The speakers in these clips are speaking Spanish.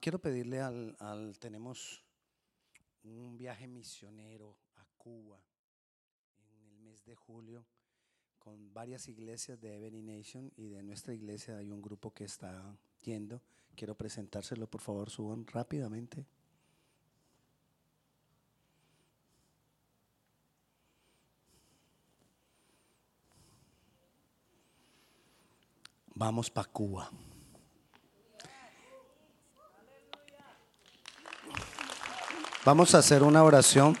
quiero pedirle al, al, tenemos un viaje misionero a Cuba en el mes de julio con varias iglesias de Ebony Nation y de nuestra iglesia hay un grupo que está yendo. Quiero presentárselo, por favor, suban rápidamente. Vamos para Cuba. Vamos a hacer una oración,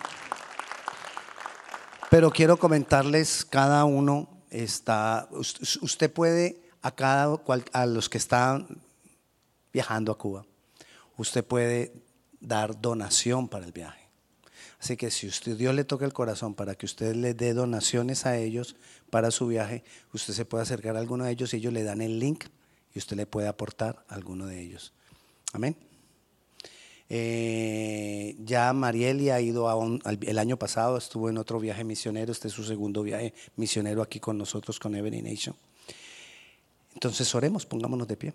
pero quiero comentarles cada uno está. Usted puede a cada a los que están viajando a Cuba, usted puede dar donación para el viaje. Así que si usted Dios le toca el corazón para que usted le dé donaciones a ellos para su viaje, usted se puede acercar a alguno de ellos y ellos le dan el link y usted le puede aportar a alguno de ellos. Amén. Eh, ya Marieli ha ido el año pasado, estuvo en otro viaje misionero, este es su segundo viaje misionero aquí con nosotros, con Every Nation. Entonces oremos, pongámonos de pie.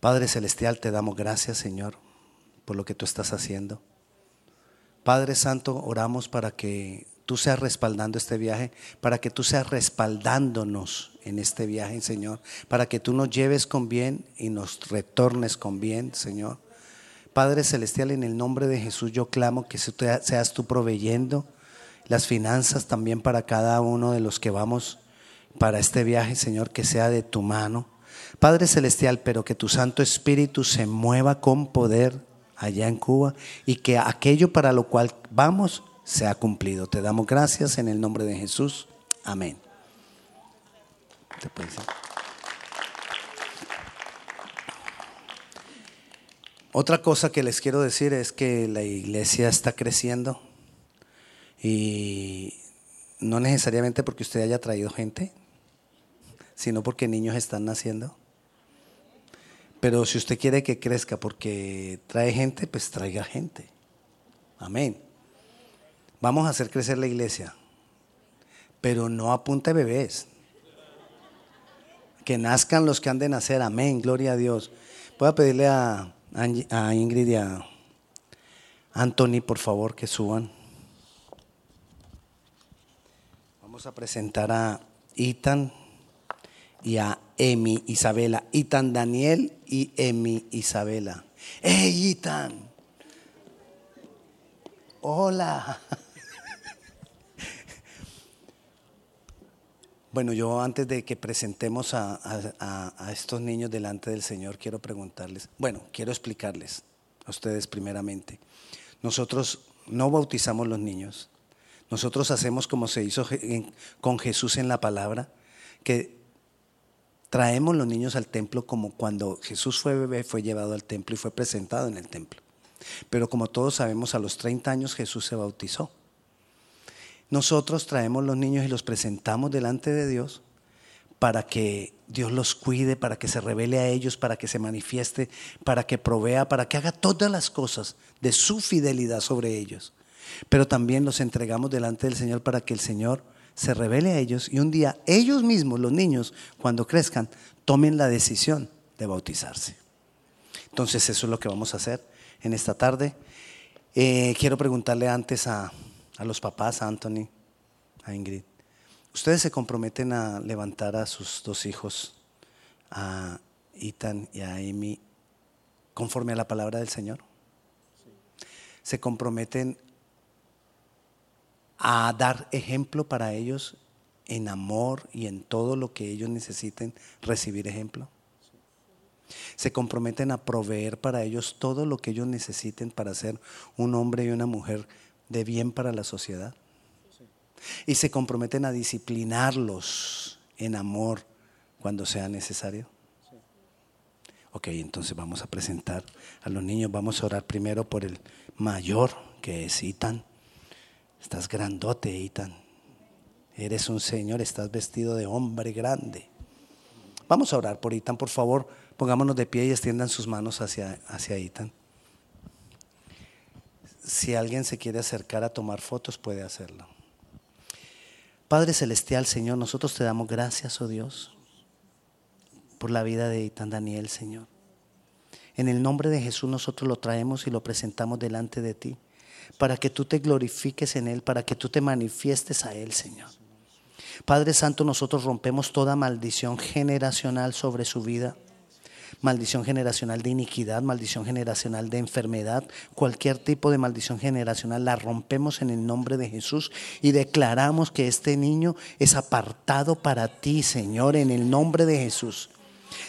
Padre Celestial, te damos gracias, Señor, por lo que tú estás haciendo. Padre Santo, oramos para que tú seas respaldando este viaje, para que tú seas respaldándonos en este viaje, Señor, para que tú nos lleves con bien y nos retornes con bien, Señor. Padre Celestial, en el nombre de Jesús yo clamo que seas tú proveyendo las finanzas también para cada uno de los que vamos para este viaje, Señor, que sea de tu mano. Padre Celestial, pero que tu Santo Espíritu se mueva con poder allá en Cuba y que aquello para lo cual vamos se ha cumplido. Te damos gracias en el nombre de Jesús. Amén. Otra cosa que les quiero decir es que la iglesia está creciendo y no necesariamente porque usted haya traído gente, sino porque niños están naciendo. Pero si usted quiere que crezca porque trae gente, pues traiga gente. Amén. Vamos a hacer crecer la iglesia, pero no apunte bebés. Que nazcan los que han de nacer. Amén, gloria a Dios. Voy a pedirle a, Ingrid y a Anthony, por favor, que suban. Vamos a presentar a Ethan y a Emi Isabela. Ethan Daniel y Emi Isabela. ¡Hey, Ethan! Hola. Bueno, yo antes de que presentemos a, estos niños delante del Señor, quiero preguntarles, bueno, quiero explicarles a ustedes primeramente. Nosotros no bautizamos los niños. Nosotros hacemos como se hizo con Jesús en la palabra, que traemos los niños al templo como cuando Jesús fue bebé, fue llevado al templo y fue presentado en el templo. Pero como todos sabemos, a los 30 años Jesús se bautizó. Nosotros traemos los niños y los presentamos delante de Dios para que Dios los cuide, para que se revele a ellos, para que se manifieste, para que provea, para que haga todas las cosas de su fidelidad sobre ellos. Pero también los entregamos delante del Señor para que el Señor se revele a ellos y un día ellos mismos, los niños, cuando crezcan, tomen la decisión de bautizarse. Entonces eso es lo que vamos a hacer en esta tarde. Eh, quiero preguntarle antes a, a los papás, a Anthony, a Ingrid. ¿Ustedes se comprometen a levantar a sus dos hijos, a Ethan y a Amy, conforme a la palabra del Señor? ¿Se comprometen a dar ejemplo para ellos en amor y en todo lo que ellos necesiten recibir ejemplo? Se comprometen a proveer para ellos todo lo que ellos necesiten para ser un hombre y una mujer de bien para la sociedad. Y se comprometen a disciplinarlos en amor cuando sea necesario. Ok, entonces vamos a presentar a los niños. Vamos a orar primero por el mayor, que es Itan. Estás grandote, Itan. Eres un señor, estás vestido de hombre grande. Vamos a orar por Itan, por favor. Pongámonos de pie y extiendan sus manos hacia, hacia Itan si alguien se quiere acercar a tomar fotos, puede hacerlo. Padre Celestial, Señor, nosotros te damos gracias, oh Dios, por la vida de Itan Daniel, Señor. En el nombre de Jesús nosotros lo traemos y lo presentamos delante de ti, para que tú te glorifiques en Él, para que tú te manifiestes a Él, Señor. Padre Santo, nosotros rompemos toda maldición generacional sobre su vida maldición generacional de iniquidad, maldición generacional de enfermedad, cualquier tipo de maldición generacional, la rompemos en el nombre de Jesús y declaramos que este niño es apartado para ti, Señor, en el nombre de Jesús.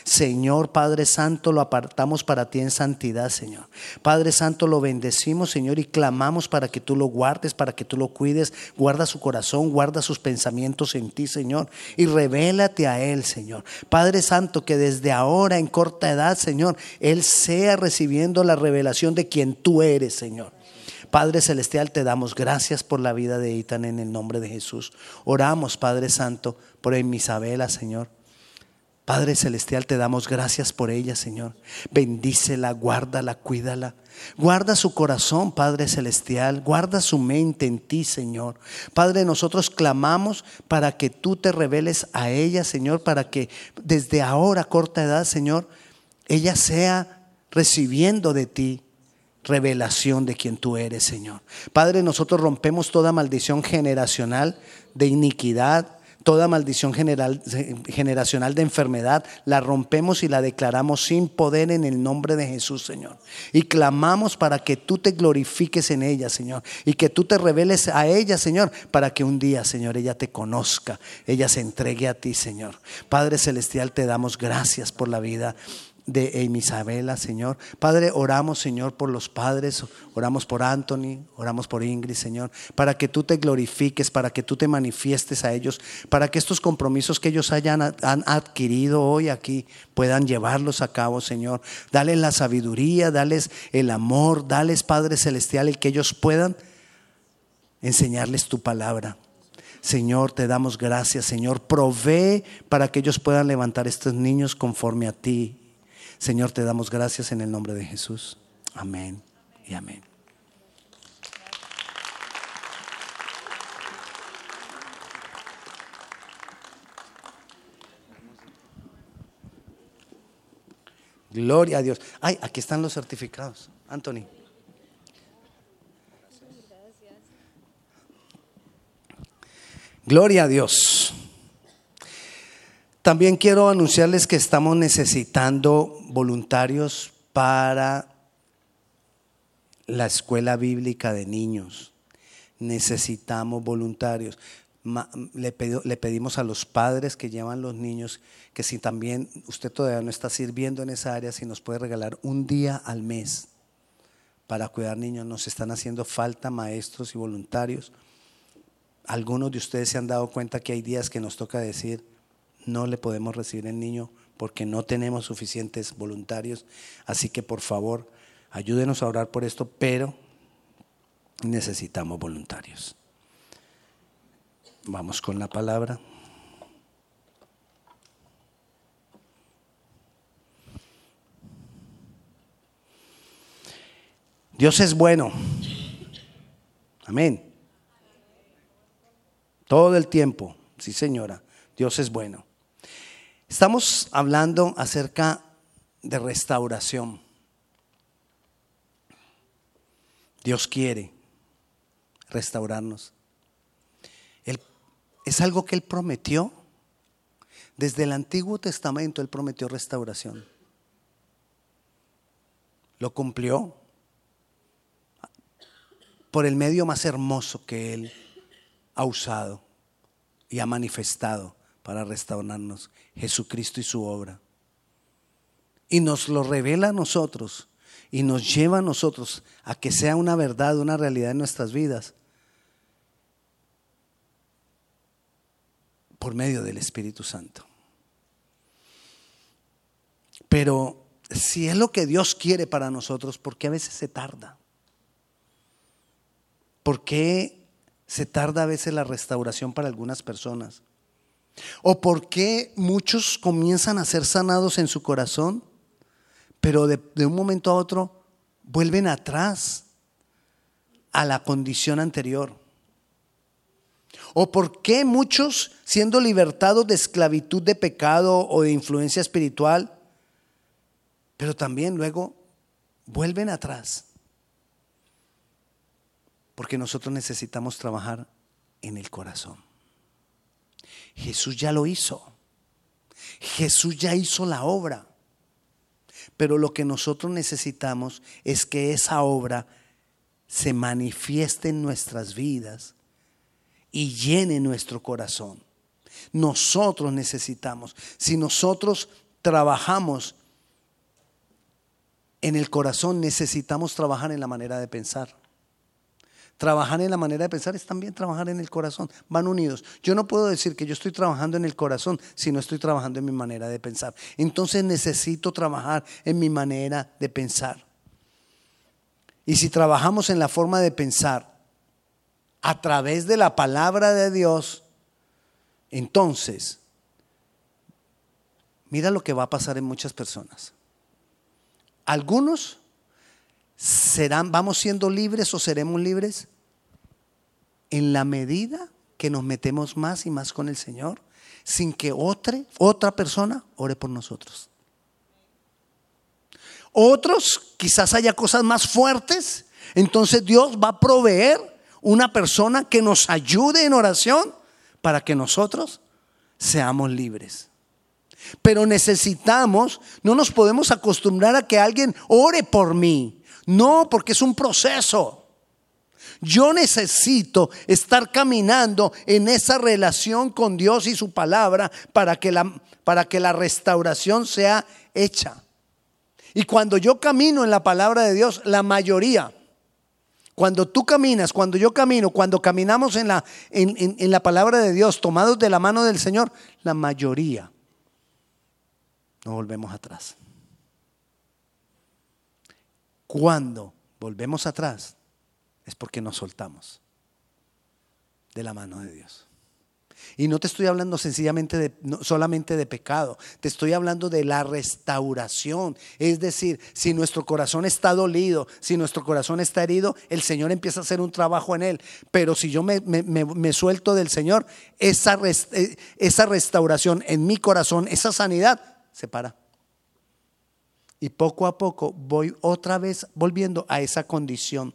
Señor Padre Santo, lo apartamos para ti en santidad, Señor. Padre Santo, lo bendecimos, Señor, y clamamos para que tú lo guardes, para que tú lo cuides. Guarda su corazón, guarda sus pensamientos en ti, Señor, y revélate a Él, Señor. Padre Santo, que desde ahora, en corta edad, Señor, Él sea recibiendo la revelación de quien tú eres, Señor. Padre Celestial, te damos gracias por la vida de Itan en el nombre de Jesús. Oramos, Padre Santo, por Isabela, Señor. Padre Celestial, te damos gracias por ella, Señor. Bendícela, guárdala, cuídala. Guarda su corazón, Padre Celestial. Guarda su mente en ti, Señor. Padre, nosotros clamamos para que tú te reveles a ella, Señor, para que desde ahora, corta edad, Señor, ella sea recibiendo de ti revelación de quien tú eres, Señor. Padre, nosotros rompemos toda maldición generacional de iniquidad, Toda maldición general, generacional de enfermedad la rompemos y la declaramos sin poder en el nombre de Jesús, Señor. Y clamamos para que tú te glorifiques en ella, Señor. Y que tú te reveles a ella, Señor, para que un día, Señor, ella te conozca, ella se entregue a ti, Señor. Padre Celestial, te damos gracias por la vida de Isabela, Señor. Padre, oramos, Señor, por los padres, oramos por Anthony, oramos por Ingrid, Señor, para que tú te glorifiques, para que tú te manifiestes a ellos, para que estos compromisos que ellos hayan han adquirido hoy aquí puedan llevarlos a cabo, Señor. Dale la sabiduría, dales el amor, dales, Padre Celestial, el que ellos puedan enseñarles tu palabra. Señor, te damos gracias, Señor. Provee para que ellos puedan levantar estos niños conforme a ti Señor, te damos gracias en el nombre de Jesús. Amén y amén. Gloria a Dios. Ay, aquí están los certificados. Anthony. Gloria a Dios. También quiero anunciarles que estamos necesitando voluntarios para la escuela bíblica de niños. Necesitamos voluntarios. Le, pedimos a los padres que llevan los niños que si también usted todavía no está sirviendo en esa área, si nos puede regalar un día al mes para cuidar niños. Nos están haciendo falta maestros y voluntarios. Algunos de ustedes se han dado cuenta que hay días que nos toca decir, no le podemos recibir el niño porque no tenemos suficientes voluntarios. Así que por favor, ayúdenos a orar por esto, pero necesitamos voluntarios. Vamos con la palabra. Dios es bueno. Amén. Todo el tiempo. Sí, señora. Dios es bueno. Estamos hablando acerca de restauración. Dios quiere restaurarnos. es algo que Él prometió. Desde el Antiguo Testamento Él prometió restauración. Lo cumplió por el medio más hermoso que Él ha usado y ha manifestado para restaurarnos, Jesucristo y su obra. Y nos lo revela a nosotros y nos lleva a nosotros a que sea una verdad, una realidad en nuestras vidas por medio del Espíritu Santo. Pero si es lo que Dios quiere para nosotros, ¿por qué a veces se tarda? ¿Por qué se tarda a veces la restauración para algunas personas? ¿O por qué muchos comienzan a ser sanados en su corazón, pero de, un momento a otro vuelven atrás a la condición anterior? ¿O por qué muchos, siendo libertados de esclavitud de pecado o de influencia espiritual, pero también luego vuelven atrás? Porque nosotros necesitamos trabajar en el corazón. Jesús ya lo hizo. Jesús ya hizo la obra. Pero lo que nosotros necesitamos es que esa obra se manifieste en nuestras vidas y llene nuestro corazón. Nosotros necesitamos, si nosotros trabajamos en el corazón, necesitamos trabajar en la manera de pensar. Trabajar en la manera de pensar es también trabajar en el corazón. Van unidos. Yo no puedo decir que yo estoy trabajando en el corazón si no estoy trabajando en mi manera de pensar. Entonces necesito trabajar en mi manera de pensar. Y si trabajamos en la forma de pensar a través de la palabra de Dios, entonces, mira lo que va a pasar en muchas personas. Algunos serán, vamos siendo libres o seremos libres en la medida que nos metemos más y más con el Señor, sin que otra, otra persona ore por nosotros. Otros, quizás haya cosas más fuertes, entonces Dios va a proveer una persona que nos ayude en oración para que nosotros seamos libres. Pero necesitamos, no nos podemos acostumbrar a que alguien ore por mí. No, porque es un proceso. Yo necesito estar caminando en esa relación con Dios y su palabra para que la, para que la restauración sea hecha. Y cuando yo camino en la palabra de Dios, la mayoría, cuando tú caminas, cuando yo camino, cuando caminamos en la, en la palabra de Dios, tomados de la mano del Señor, la mayoría no volvemos atrás. Cuando volvemos atrás es porque nos soltamos de la mano de Dios. Y no te estoy hablando sencillamente de, solamente de pecado, te estoy hablando de la restauración. Es decir, si nuestro corazón está dolido, si nuestro corazón está herido, el Señor empieza a hacer un trabajo en él. Pero si yo me, me suelto del Señor, esa, eh, esa restauración en mi corazón, esa sanidad, se para. Y poco a poco voy otra vez volviendo a esa condición.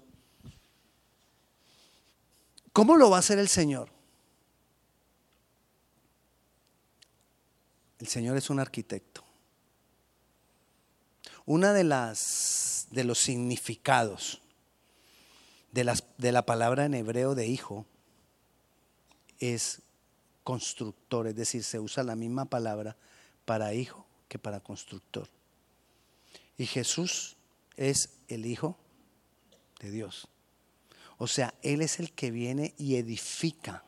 ¿Cómo lo va a hacer el Señor? El Señor es un arquitecto. Una de las de los significados de, las, de la palabra en hebreo de hijo es constructor, es decir, se usa la misma palabra para hijo que para constructor. Y Jesús es el Hijo de Dios. O sea, Él es el que viene y edifica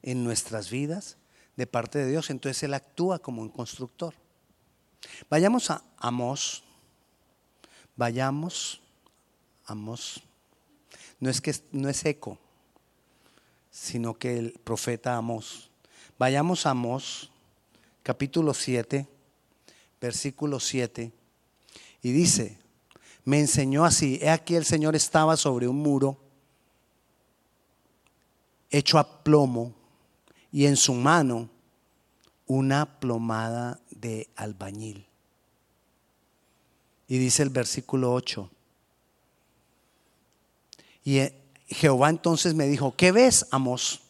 en nuestras vidas de parte de Dios. Entonces Él actúa como un constructor. Vayamos a Amós. Vayamos a Amós. No es que no es eco, sino que el profeta Amós. Vayamos a Amós, capítulo 7, versículo 7 y dice, me enseñó así, he aquí el Señor estaba sobre un muro hecho a plomo y en su mano una plomada de albañil. Y dice el versículo 8. Y eh, Jehová entonces me dijo, ¿qué ves, Amos?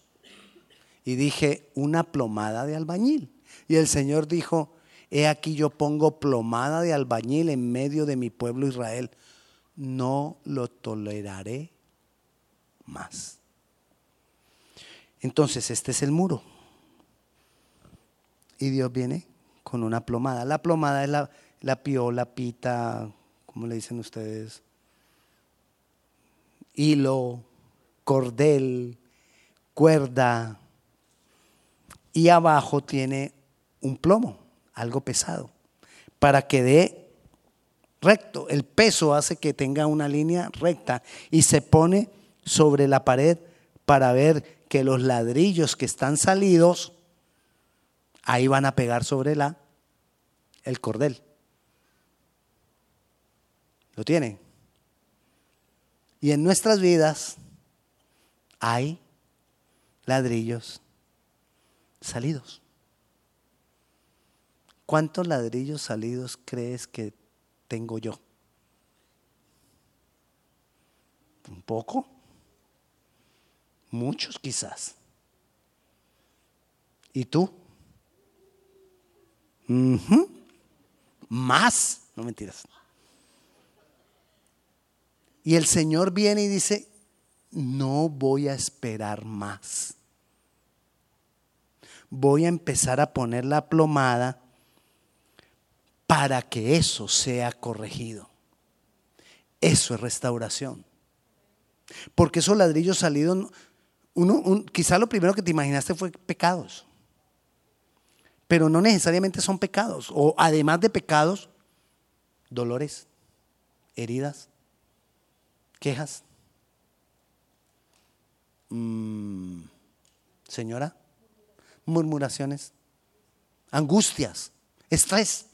Y dije, una plomada de albañil. Y el Señor dijo, He aquí yo pongo plomada de albañil en medio de mi pueblo Israel. No lo toleraré más. Entonces, este es el muro. Y Dios viene con una plomada. La plomada es la, la piola, pita, ¿cómo le dicen ustedes? Hilo, cordel, cuerda. Y abajo tiene un plomo algo pesado, para que dé recto. El peso hace que tenga una línea recta y se pone sobre la pared para ver que los ladrillos que están salidos ahí van a pegar sobre la el cordel. ¿Lo tienen? Y en nuestras vidas hay ladrillos salidos. ¿Cuántos ladrillos salidos crees que tengo yo? ¿Un poco? Muchos quizás. ¿Y tú? Más. No mentiras. Y el Señor viene y dice, no voy a esperar más. Voy a empezar a poner la plomada para que eso sea corregido. Eso es restauración. Porque esos ladrillos salidos, uno, quizá lo primero que te imaginaste fue pecados. Pero no necesariamente son pecados. O además de pecados, dolores, heridas, quejas. Mm, señora, murmuraciones, angustias, estrés,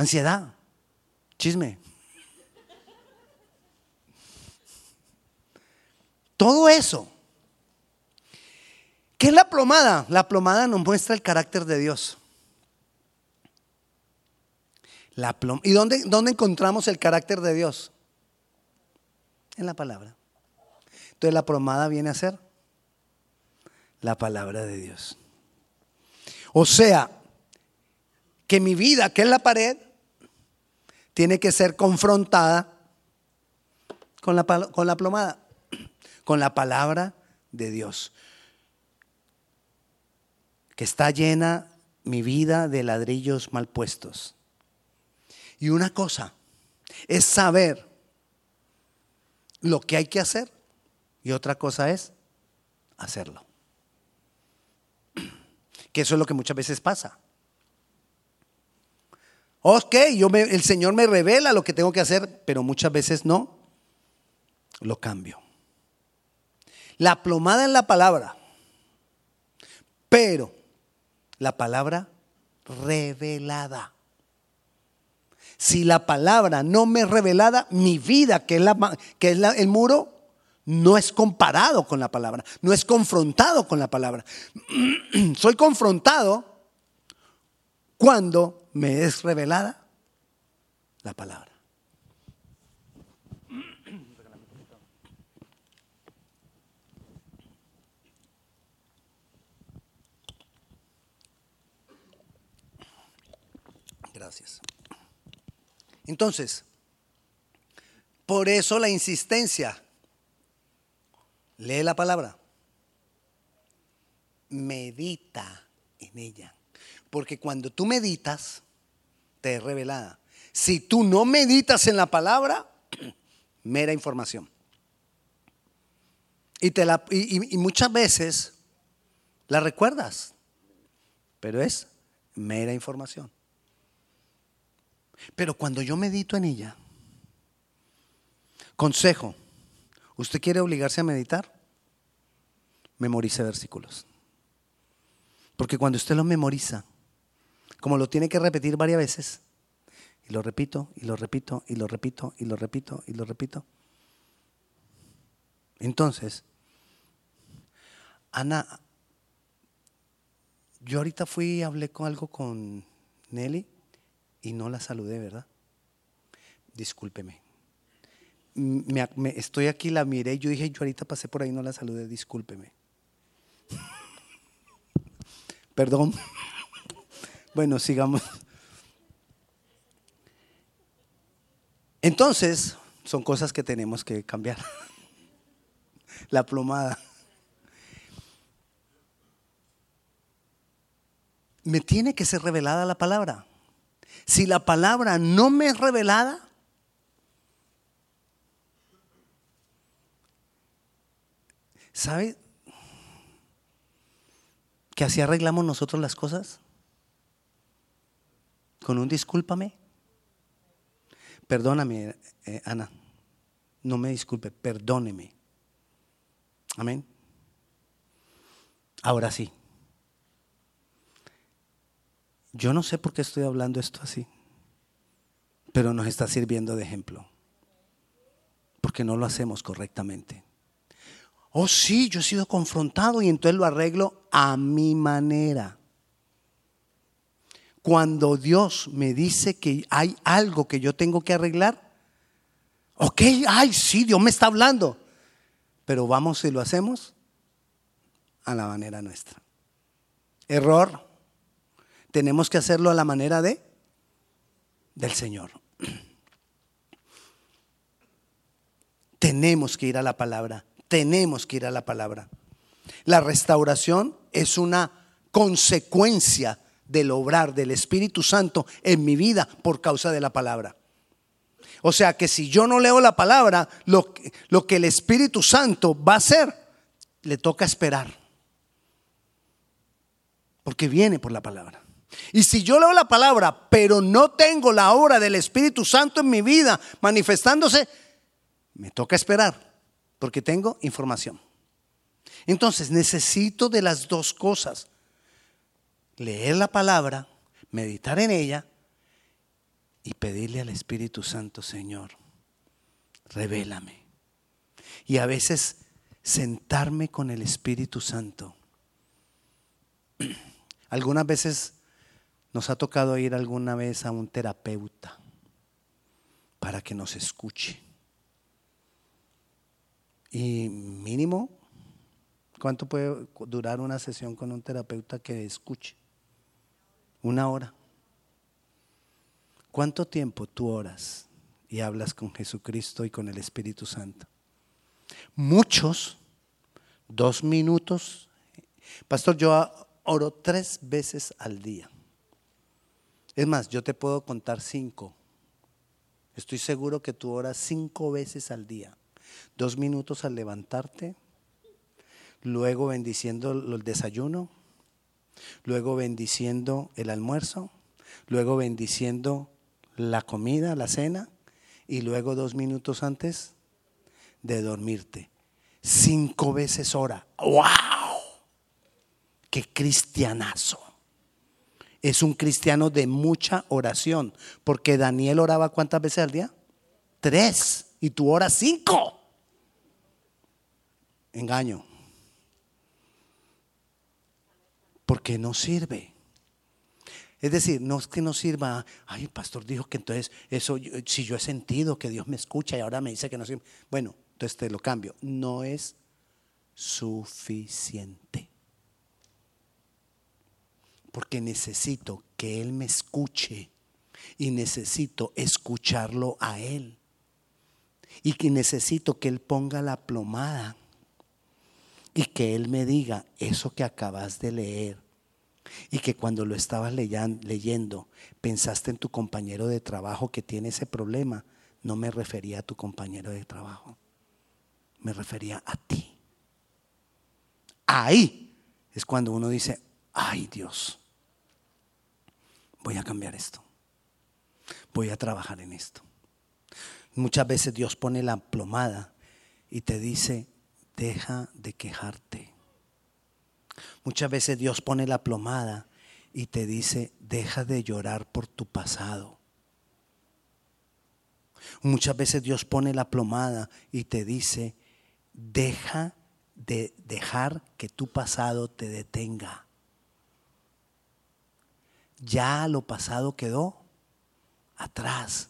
ansiedad, chisme. Todo eso. ¿Qué es la plomada? La plomada nos muestra el carácter de Dios. La ¿Y dónde, dónde encontramos el carácter de Dios? En la palabra. Entonces la plomada viene a ser la palabra de Dios. O sea, que mi vida, que es la pared, tiene que ser confrontada con la, con la plomada, con la palabra de Dios, que está llena mi vida de ladrillos mal puestos. Y una cosa es saber lo que hay que hacer y otra cosa es hacerlo. Que eso es lo que muchas veces pasa. Ok, yo el Señor me revela lo que tengo que hacer, pero muchas veces no, lo cambio. La plomada en la palabra, pero la palabra revelada. Si la palabra no me es revelada, mi vida, que es, la, que es el muro, no es comparado con la palabra, no es confrontado con la palabra. Soy confrontado cuando me es revelada la palabra. Gracias. Entonces, por eso la insistencia. Lee la palabra. Medita en ella. Porque cuando tú meditas, te es revelada. Si tú no meditas en la palabra, mera información. Y, te la, y, muchas veces la recuerdas, pero es mera información. Pero cuando yo medito en ella, consejo, ¿usted quiere obligarse a meditar? Memorice versículos. Porque cuando usted lo memoriza, como lo tiene que repetir varias veces, y lo repito, y lo repito, y lo repito, y lo repito, y lo repito. Entonces, Ana, yo ahorita fui y hablé con algo con Nelly y no la saludé, ¿verdad? Discúlpeme. Me, estoy aquí, la miré, yo dije, yo ahorita pasé por ahí, no la saludé, discúlpeme. Perdón. Bueno, sigamos. Entonces, son cosas que tenemos que cambiar. la plomada. Me tiene que ser revelada la palabra. Si la palabra no me es revelada, ¿sabe que así arreglamos nosotros las cosas? Con un discúlpame. Perdóname, eh, Ana. No me disculpe, perdóneme. Amén. Ahora sí. Yo no sé por qué estoy hablando esto así, pero nos está sirviendo de ejemplo, porque no lo hacemos correctamente. Oh, sí, yo he sido confrontado y entonces lo arreglo a mi manera. Cuando Dios me dice que hay algo que yo tengo que arreglar, ok, ay, sí, Dios me está hablando, pero vamos y lo hacemos a la manera nuestra. Error. Tenemos que hacerlo a la manera de del Señor. Tenemos que ir a la palabra, tenemos que ir a la palabra. La restauración es una consecuencia del obrar del Espíritu Santo en mi vida por causa de la palabra. O sea que si yo no leo la palabra, lo, lo que el Espíritu Santo va a hacer, le toca esperar. Porque viene por la palabra. Y si yo leo la palabra, pero no tengo la obra del Espíritu Santo en mi vida manifestándose, me toca esperar, porque tengo información. Entonces necesito de las dos cosas. Leer la palabra, meditar en ella y pedirle al Espíritu Santo, Señor, revélame. Y a veces sentarme con el Espíritu Santo. Algunas veces nos ha tocado ir alguna vez a un terapeuta para que nos escuche. Y mínimo, ¿cuánto puede durar una sesión con un terapeuta que escuche? Una hora. ¿Cuánto tiempo tú oras y hablas con Jesucristo y con el Espíritu Santo? Muchos, dos minutos. Pastor, yo oro tres veces al día. Es más, yo te puedo contar cinco. Estoy seguro que tú oras cinco veces al día. Dos minutos al levantarte, luego bendiciendo el desayuno, luego bendiciendo el almuerzo, luego bendiciendo la comida, la cena, y luego dos minutos antes de dormirte. Cinco veces hora. ¡Wow! ¡Qué cristianazo! Es un cristiano de mucha oración, porque Daniel oraba cuántas veces al día? Tres, y tú oras cinco. Engaño. Porque no sirve. Es decir, no es que no sirva, ay, el pastor dijo que entonces eso, si yo he sentido que Dios me escucha y ahora me dice que no sirve, bueno, entonces te lo cambio. No es suficiente. Porque necesito que Él me escuche y necesito escucharlo a Él. Y que necesito que Él ponga la plomada y que Él me diga eso que acabas de leer y que cuando lo estabas leyendo pensaste en tu compañero de trabajo que tiene ese problema, no me refería a tu compañero de trabajo, me refería a ti. Ahí es cuando uno dice, ay Dios, voy a cambiar esto, voy a trabajar en esto. Muchas veces Dios pone la plomada y te dice, deja de quejarte. Muchas veces Dios pone la plomada y te dice, deja de llorar por tu pasado. Muchas veces Dios pone la plomada y te dice, deja de dejar que tu pasado te detenga. Ya lo pasado quedó atrás.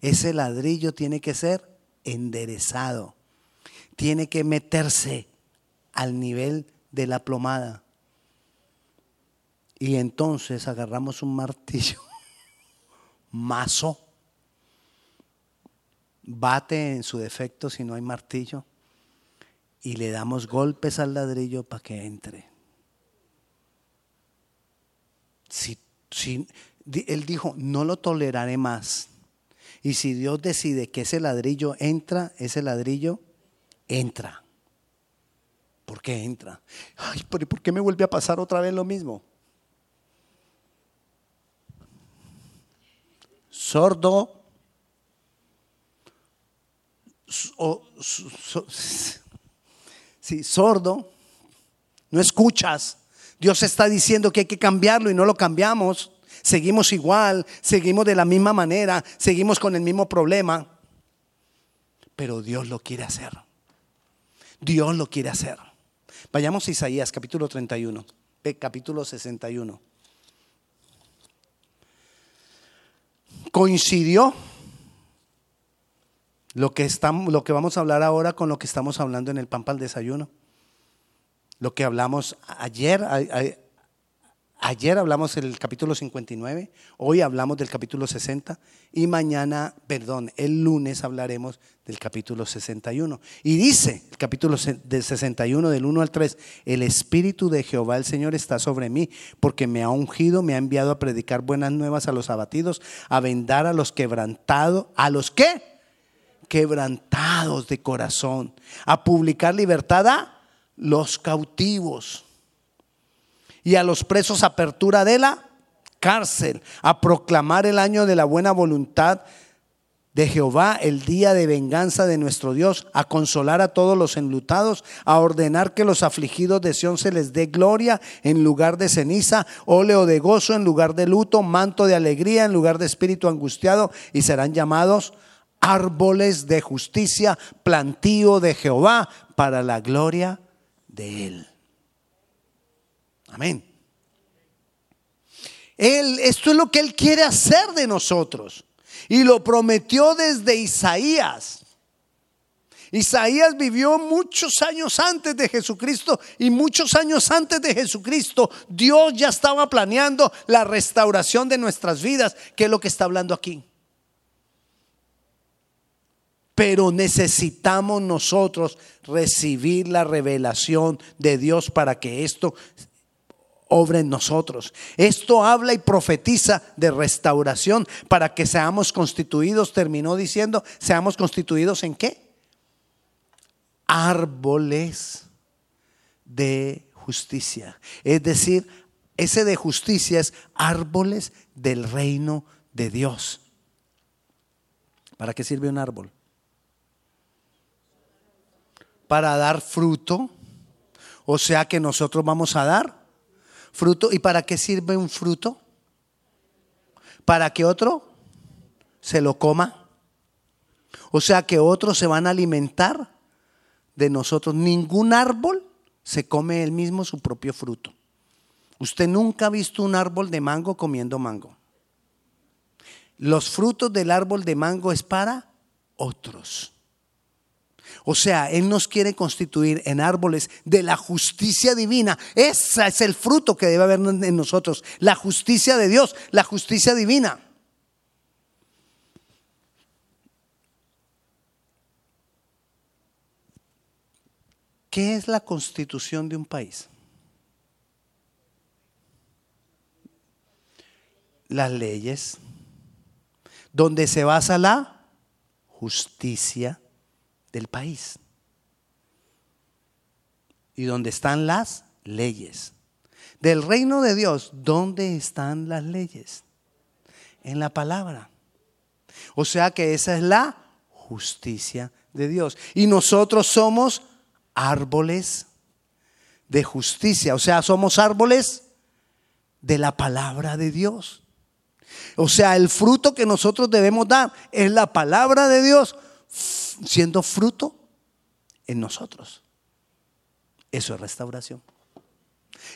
Ese ladrillo tiene que ser enderezado. Tiene que meterse al nivel de la plomada. Y entonces agarramos un martillo, mazo, bate en su defecto si no hay martillo, y le damos golpes al ladrillo para que entre. Si, si, él dijo, no lo toleraré más. Y si Dios decide que ese ladrillo entra, ese ladrillo entra. ¿Por qué entra? Ay, ¿por qué me vuelve a pasar otra vez lo mismo? Sordo. sí, sordo. No escuchas. Dios está diciendo que hay que cambiarlo y no lo cambiamos. Seguimos igual, seguimos de la misma manera, seguimos con el mismo problema. Pero Dios lo quiere hacer. Dios lo quiere hacer. Vayamos a Isaías capítulo 31, capítulo 61. Coincidió lo que, estamos, lo que vamos a hablar ahora con lo que estamos hablando en el pan para el desayuno. Lo que hablamos ayer, Ayer hablamos del capítulo 59, hoy hablamos del capítulo 60 y mañana, perdón, el lunes hablaremos del capítulo 61. Y dice el capítulo del 61 del 1 al 3, el Espíritu de Jehová el Señor está sobre mí porque me ha ungido, me ha enviado a predicar buenas nuevas a los abatidos, a vendar a los quebrantados, a los que quebrantados de corazón, a publicar libertad a los cautivos y a los presos apertura de la cárcel, a proclamar el año de la buena voluntad de Jehová, el día de venganza de nuestro Dios, a consolar a todos los enlutados, a ordenar que los afligidos de Sión se les dé gloria en lugar de ceniza, óleo de gozo en lugar de luto, manto de alegría en lugar de espíritu angustiado, y serán llamados árboles de justicia, plantío de Jehová para la gloria de él. Amén. Él, esto es lo que Él quiere hacer de nosotros. Y lo prometió desde Isaías. Isaías vivió muchos años antes de Jesucristo y muchos años antes de Jesucristo Dios ya estaba planeando la restauración de nuestras vidas, que es lo que está hablando aquí. Pero necesitamos nosotros recibir la revelación de Dios para que esto obra en nosotros. Esto habla y profetiza de restauración para que seamos constituidos, terminó diciendo, seamos constituidos en qué? Árboles de justicia. Es decir, ese de justicia es árboles del reino de Dios. ¿Para qué sirve un árbol? Para dar fruto. O sea que nosotros vamos a dar fruto. ¿Y para qué sirve un fruto? Para que otro se lo coma. O sea que otros se van a alimentar de nosotros. Ningún árbol se come él mismo su propio fruto. Usted nunca ha visto un árbol de mango comiendo mango. Los frutos del árbol de mango es para otros. O sea, Él nos quiere constituir en árboles de la justicia divina. Ese es el fruto que debe haber en nosotros. La justicia de Dios, la justicia divina. ¿Qué es la constitución de un país? Las leyes, donde se basa la justicia del país. Y donde están las leyes. Del reino de Dios, ¿dónde están las leyes? En la palabra. O sea que esa es la justicia de Dios. Y nosotros somos árboles de justicia. O sea, somos árboles de la palabra de Dios. O sea, el fruto que nosotros debemos dar es la palabra de Dios siendo fruto en nosotros. Eso es restauración.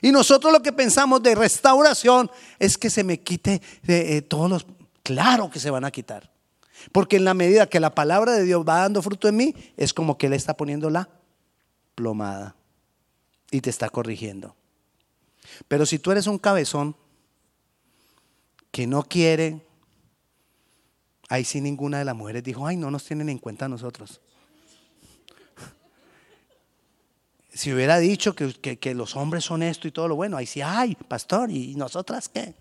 Y nosotros lo que pensamos de restauración es que se me quite de, eh, todos los... Claro que se van a quitar. Porque en la medida que la palabra de Dios va dando fruto en mí, es como que Él está poniendo la plomada y te está corrigiendo. Pero si tú eres un cabezón que no quiere Ahí sí ninguna de las mujeres dijo, ay, no nos tienen en cuenta a nosotros. Si hubiera dicho que, los hombres son esto y todo lo bueno, ahí sí, ay, pastor, ¿y nosotras qué?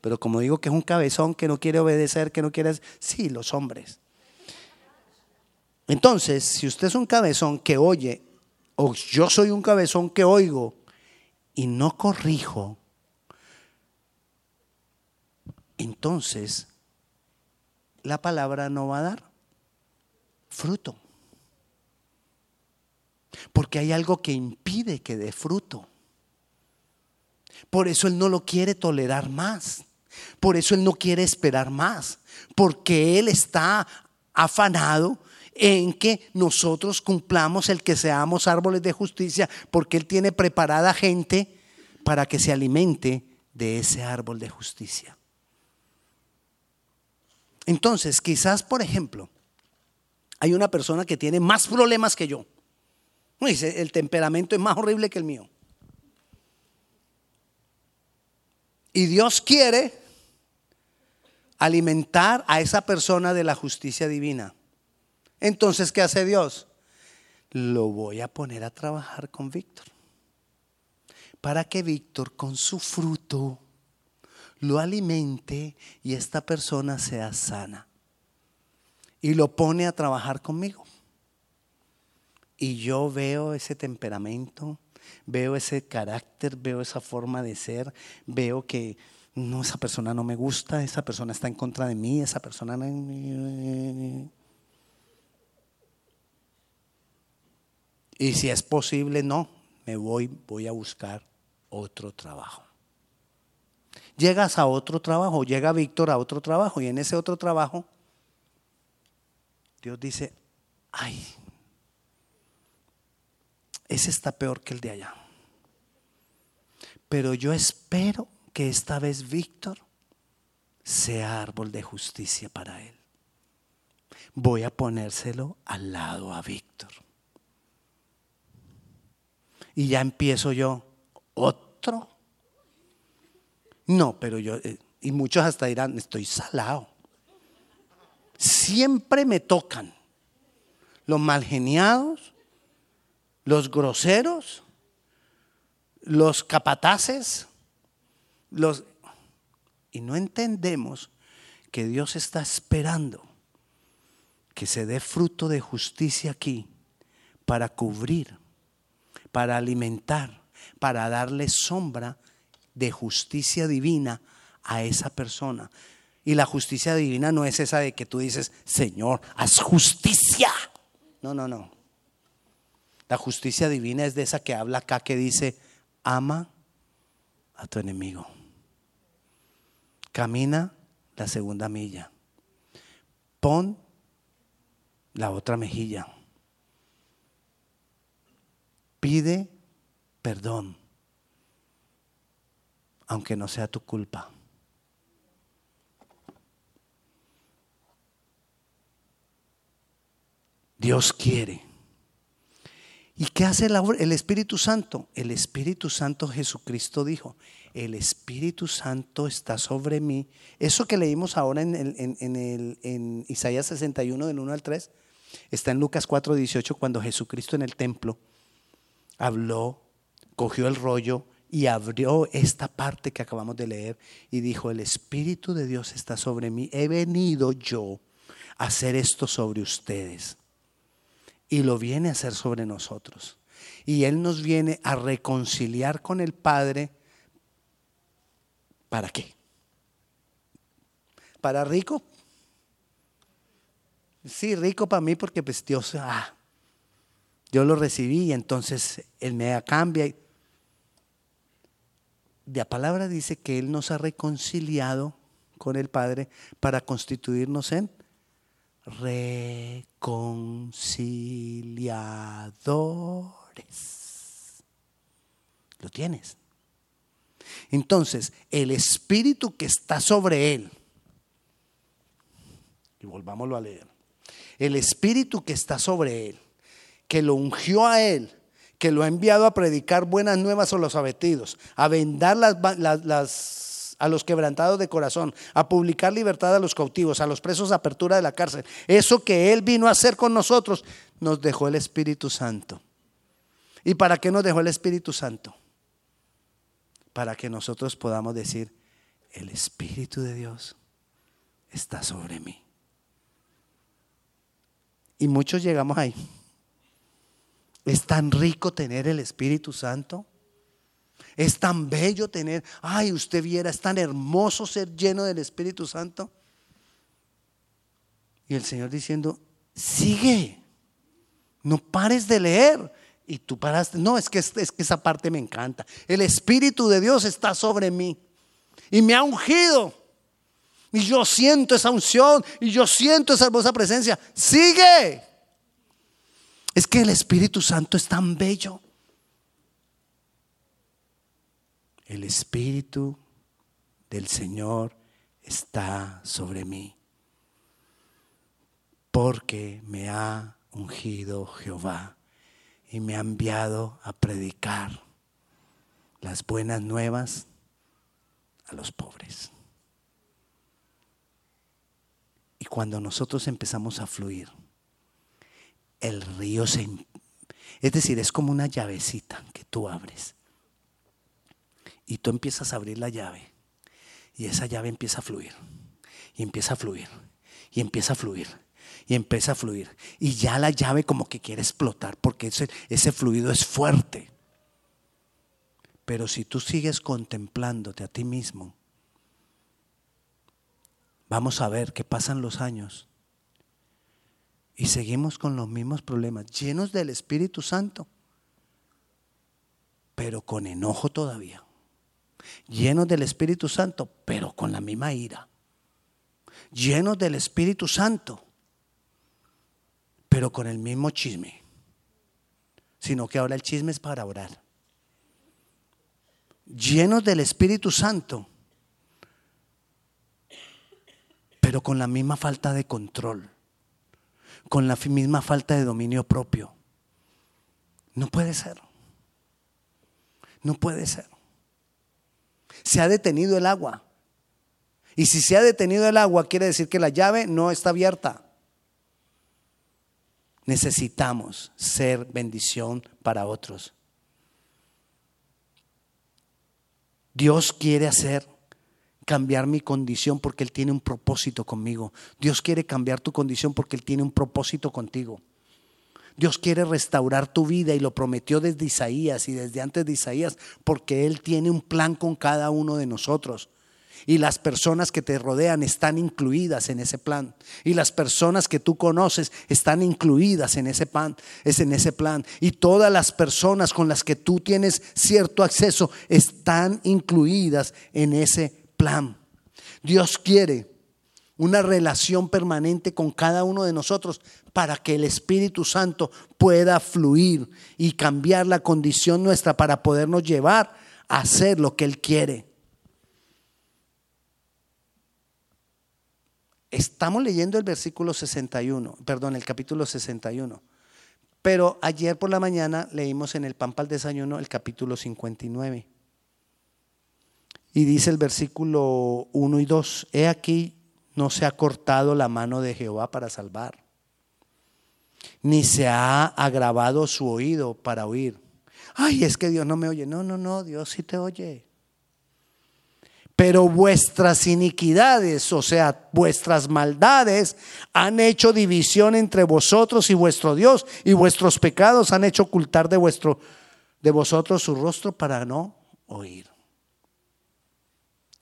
Pero como digo que es un cabezón que no quiere obedecer, que no quiere... Sí, los hombres. Entonces, si usted es un cabezón que oye, o yo soy un cabezón que oigo y no corrijo, entonces la palabra no va a dar fruto. Porque hay algo que impide que dé fruto. Por eso Él no lo quiere tolerar más. Por eso Él no quiere esperar más. Porque Él está afanado en que nosotros cumplamos el que seamos árboles de justicia, porque Él tiene preparada gente para que se alimente de ese árbol de justicia. Entonces, quizás, por ejemplo, hay una persona que tiene más problemas que yo. Dice, el temperamento es más horrible que el mío. Y Dios quiere alimentar a esa persona de la justicia divina. Entonces, ¿qué hace Dios? Lo voy a poner a trabajar con Víctor. Para que Víctor con su fruto lo alimente y esta persona sea sana. Y lo pone a trabajar conmigo. Y yo veo ese temperamento, veo ese carácter, veo esa forma de ser, veo que no, esa persona no me gusta, esa persona está en contra de mí, esa persona... Y si es posible, no, me voy, voy a buscar otro trabajo. Llegas a otro trabajo, llega Víctor a otro trabajo y en ese otro trabajo Dios dice, ay, ese está peor que el de allá. Pero yo espero que esta vez Víctor sea árbol de justicia para él. Voy a ponérselo al lado a Víctor. Y ya empiezo yo, otro. No, pero yo, eh, y muchos hasta dirán, estoy salado. Siempre me tocan los malgeniados, los groseros, los capataces, los... Y no entendemos que Dios está esperando que se dé fruto de justicia aquí para cubrir para alimentar, para darle sombra de justicia divina a esa persona. Y la justicia divina no es esa de que tú dices, Señor, haz justicia. No, no, no. La justicia divina es de esa que habla acá que dice, ama a tu enemigo. Camina la segunda milla. Pon la otra mejilla Pide perdón, aunque no sea tu culpa. Dios quiere. ¿Y qué hace el Espíritu Santo? El Espíritu Santo Jesucristo dijo, el Espíritu Santo está sobre mí. Eso que leímos ahora en, el, en Isaías 61 del 1 al 3, está en Lucas 4, 18, cuando Jesucristo en el templo habló, cogió el rollo y abrió esta parte que acabamos de leer y dijo, el Espíritu de Dios está sobre mí, he venido yo a hacer esto sobre ustedes. Y lo viene a hacer sobre nosotros. Y Él nos viene a reconciliar con el Padre. ¿Para qué? ¿Para rico? Sí, rico para mí porque pues ah, yo lo recibí y entonces Él me cambia. La palabra dice que Él nos ha reconciliado con el Padre para constituirnos en reconciliadores. Lo tienes. Entonces, el espíritu que está sobre Él, y volvámoslo a leer, el espíritu que está sobre Él, que lo ungió a él, que lo ha enviado a predicar buenas nuevas a los abetidos, a vendar las, a los quebrantados de corazón, a publicar libertad a los cautivos, a los presos apertura de la cárcel. Eso que Él vino a hacer con nosotros, nos dejó el Espíritu Santo. ¿Y para qué nos dejó el Espíritu Santo? Para que nosotros podamos decir, el Espíritu de Dios está sobre mí. Y muchos llegamos ahí. Es tan rico tener el Espíritu Santo. Es tan bello tener, ay, usted viera, es tan hermoso ser lleno del Espíritu Santo. Y el Señor diciendo, sigue, no pares de leer. Y tú paraste, no, es que, es que esa parte me encanta. El Espíritu de Dios está sobre mí y me ha ungido. Y yo siento esa unción y yo siento esa hermosa presencia. Sigue, Es que el Espíritu Santo es tan bello. El Espíritu del Señor está sobre mí, porque me ha ungido Jehová y me ha enviado a predicar las buenas nuevas a los pobres. Y cuando nosotros empezamos a fluir, el río se... Es decir, es como una llavecita que tú abres. Y tú empiezas a abrir la llave. Y esa llave empieza a fluir. Y empieza a fluir. Y empieza a fluir. Y empieza a fluir. Y ya la llave como que quiere explotar porque ese, ese fluido es fuerte. Pero si tú sigues contemplándote a ti mismo, vamos a ver que pasan los años y seguimos con los mismos problemas, llenos del Espíritu Santo, pero con enojo todavía. Llenos del Espíritu Santo, pero con la misma ira. Llenos del Espíritu Santo, pero con el mismo chisme. Sino que ahora el chisme es para orar llenos del Espíritu Santo, pero con la misma falta de control, con la misma falta de dominio propio. No puede ser. No puede ser. Se ha detenido el agua. Y si se ha detenido el agua, quiere decir que la llave no está abierta. Necesitamos ser bendición para otros. Dios quiere hacer cambiar mi condición porque Él tiene un propósito conmigo. Dios quiere cambiar tu condición porque Él tiene un propósito contigo. Dios quiere restaurar tu vida y lo prometió desde Isaías y desde antes de Isaías porque Él tiene un plan con cada uno de nosotros y las personas que te rodean están incluidas en ese plan. Y las personas que tú conoces están incluidas en ese plan, es en ese plan. Y todas las personas con las que tú tienes cierto acceso están incluidas en ese plan. Dios quiere una relación permanente con cada uno de nosotros para que el Espíritu Santo pueda fluir y cambiar la condición nuestra para podernos llevar a hacer lo que Él quiere. Estamos leyendo el versículo 61, perdón, el capítulo 61. Pero ayer por la mañana leímos en el pan para el desayuno el capítulo 59. Y dice el versículo 1 y 2, he aquí no se ha cortado la mano de Jehová para salvar, ni se ha agravado su oído para oír. Ay, es que Dios no me oye. No, no, no, Dios sí te oye. Pero vuestras iniquidades, o sea, vuestras maldades, han hecho división entre vosotros y vuestro Dios, y vuestros pecados han hecho ocultar de, vuestro, de vosotros su rostro para no oír.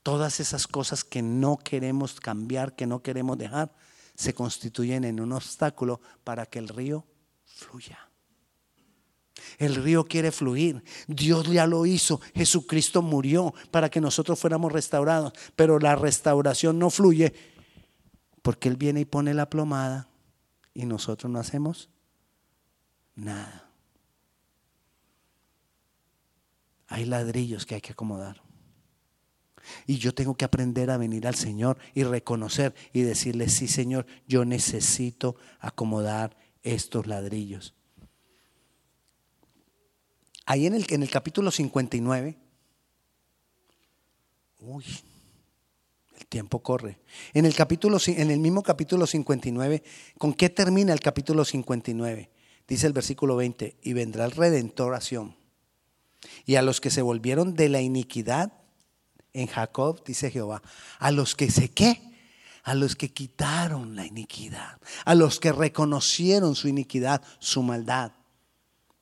Todas esas cosas que no queremos cambiar, que no queremos dejar, se constituyen en un obstáculo para que el río fluya. El río quiere fluir. Dios ya lo hizo. Jesucristo murió para que nosotros fuéramos restaurados. Pero la restauración no fluye porque Él viene y pone la plomada y nosotros no hacemos nada. Hay ladrillos que hay que acomodar. Y yo tengo que aprender a venir al Señor y reconocer y decirle, sí Señor, yo necesito acomodar estos ladrillos. Ahí en el, en el capítulo 59, uy, el tiempo corre. En el, capítulo, en el mismo capítulo 59, ¿con qué termina el capítulo 59? Dice el versículo 20, y vendrá el redentor a Y a los que se volvieron de la iniquidad en Jacob, dice Jehová, a los que se qué? A los que quitaron la iniquidad, a los que reconocieron su iniquidad, su maldad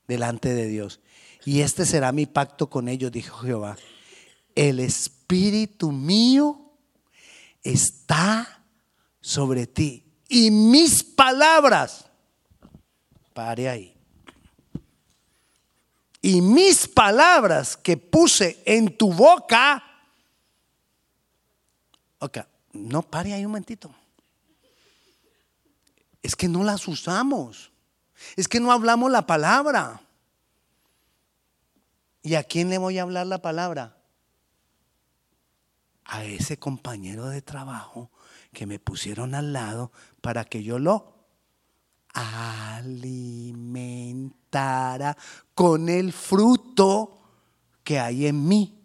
delante de Dios. Y este será mi pacto con ellos, dijo Jehová. El espíritu mío está sobre ti. Y mis palabras, pare ahí. Y mis palabras que puse en tu boca, ok, no pare ahí un momentito. Es que no las usamos. Es que no hablamos la palabra. ¿Y a quién le voy a hablar la palabra? A ese compañero de trabajo que me pusieron al lado para que yo lo alimentara con el fruto que hay en mí.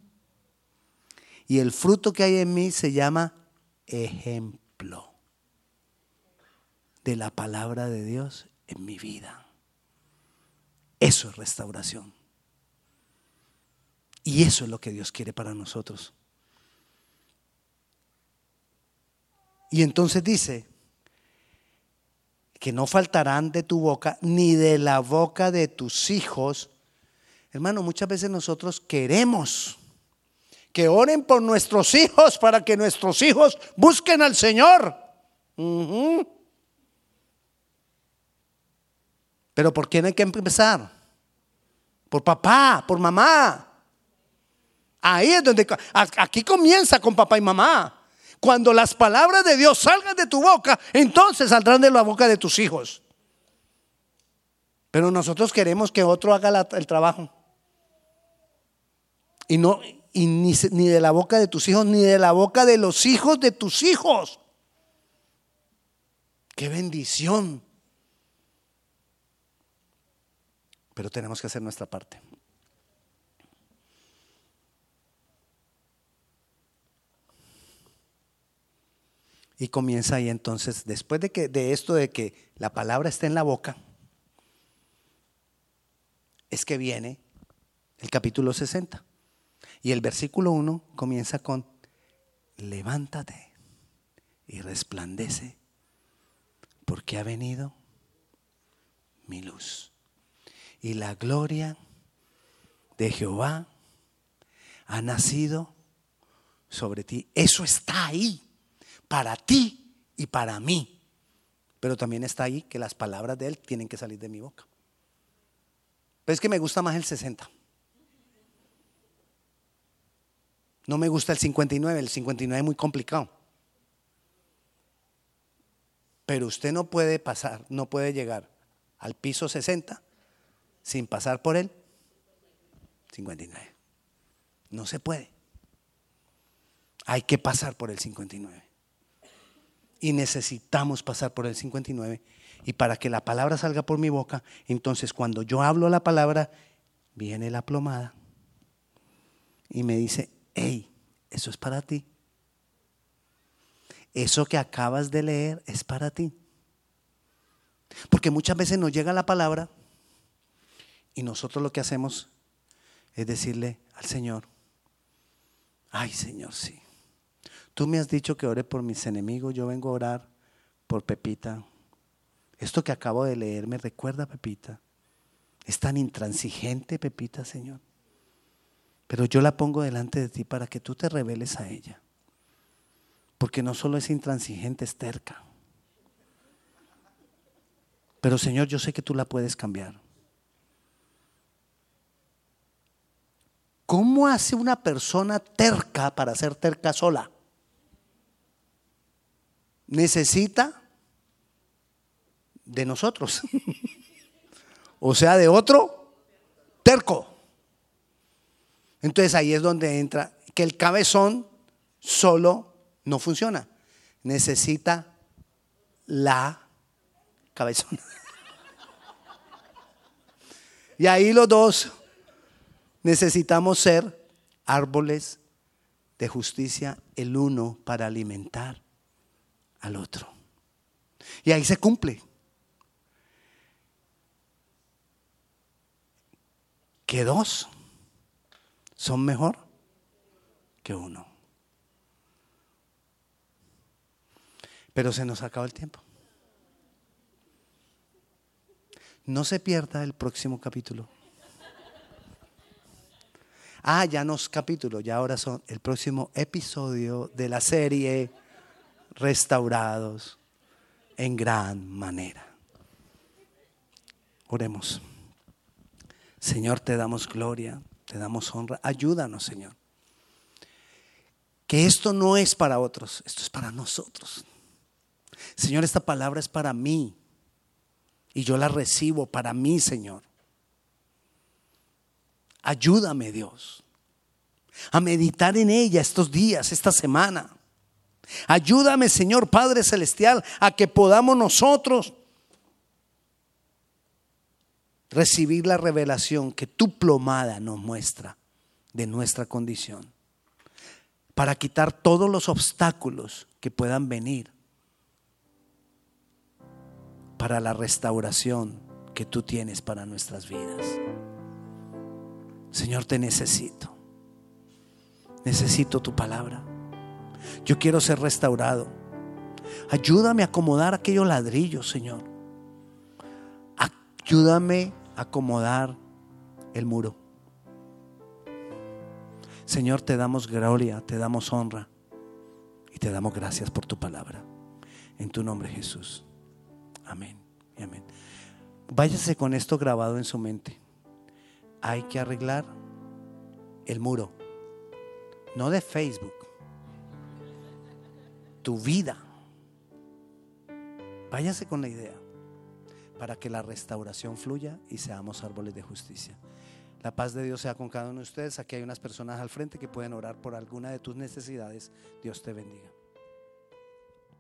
Y el fruto que hay en mí se llama ejemplo de la palabra de Dios en mi vida. Eso es restauración. Y eso es lo que Dios quiere para nosotros. Y entonces dice que no faltarán de tu boca ni de la boca de tus hijos. Hermano, muchas veces nosotros queremos que oren por nuestros hijos para que nuestros hijos busquen al Señor. Pero ¿por quién hay que empezar? Por papá, por mamá. Ahí es donde, aquí comienza con papá y mamá. Cuando las palabras de Dios salgan de tu boca, entonces saldrán de la boca de tus hijos. Pero nosotros queremos que otro haga el trabajo. Y no y ni, ni de la boca de tus hijos ni de la boca de los hijos de tus hijos. Qué bendición. Pero tenemos que hacer nuestra parte. Y comienza ahí entonces, después de, que, de esto de que la palabra está en la boca, es que viene el capítulo 60. Y el versículo 1 comienza con, levántate y resplandece, porque ha venido mi luz. Y la gloria de Jehová ha nacido sobre ti. Eso está ahí para ti y para mí. Pero también está ahí que las palabras de Él tienen que salir de mi boca. Pero es que me gusta más el 60. No me gusta el 59, el 59 es muy complicado. Pero usted no puede pasar, no puede llegar al piso 60 sin pasar por él 59. No se puede. Hay que pasar por el 59 y necesitamos pasar por el 59. Y para que la palabra salga por mi boca, entonces cuando yo hablo la palabra, viene la plomada y me dice, eso es para ti. Eso que acabas de leer es para ti. Porque muchas veces nos llega la palabra y nosotros lo que hacemos es decirle al Señor, ay Señor, sí. Tú me has dicho que ore por mis enemigos, yo vengo a orar por Pepita. Esto que acabo de leer me recuerda a Pepita. Es tan intransigente Pepita, Señor. Pero yo la pongo delante de ti para que tú te reveles a ella. Porque no solo es intransigente, es terca. Pero Señor, yo sé que tú la puedes cambiar. ¿Cómo hace una persona terca para ser terca sola? necesita de nosotros. o sea, de otro terco. Entonces ahí es donde entra que el cabezón solo no funciona. Necesita la cabezón. y ahí los dos necesitamos ser árboles de justicia, el uno para alimentar al otro. Y ahí se cumple. Que dos son mejor que uno. Pero se nos acaba el tiempo. No se pierda el próximo capítulo. Ah, ya no es capítulo, ya ahora son el próximo episodio de la serie restaurados en gran manera. Oremos. Señor, te damos gloria, te damos honra. Ayúdanos, Señor. Que esto no es para otros, esto es para nosotros. Señor, esta palabra es para mí y yo la recibo para mí, Señor. Ayúdame, Dios, a meditar en ella estos días, esta semana. Ayúdame, Señor Padre Celestial, a que podamos nosotros recibir la revelación que tu plomada nos muestra de nuestra condición, para quitar todos los obstáculos que puedan venir para la restauración que tú tienes para nuestras vidas. Señor, te necesito. Necesito tu palabra. Yo quiero ser restaurado. Ayúdame a acomodar aquellos ladrillos, Señor. Ayúdame acomodar el muro. Señor, te damos gloria, te damos honra y te damos gracias por tu palabra. En tu nombre, Jesús. Amén y amén. Váyase con esto grabado en su mente. Hay que arreglar el muro, no de Facebook, tu vida. Váyase con la idea para que la restauración fluya y seamos árboles de justicia. La paz de Dios sea con cada uno de ustedes. Aquí hay unas personas al frente que pueden orar por alguna de tus necesidades. Dios te bendiga.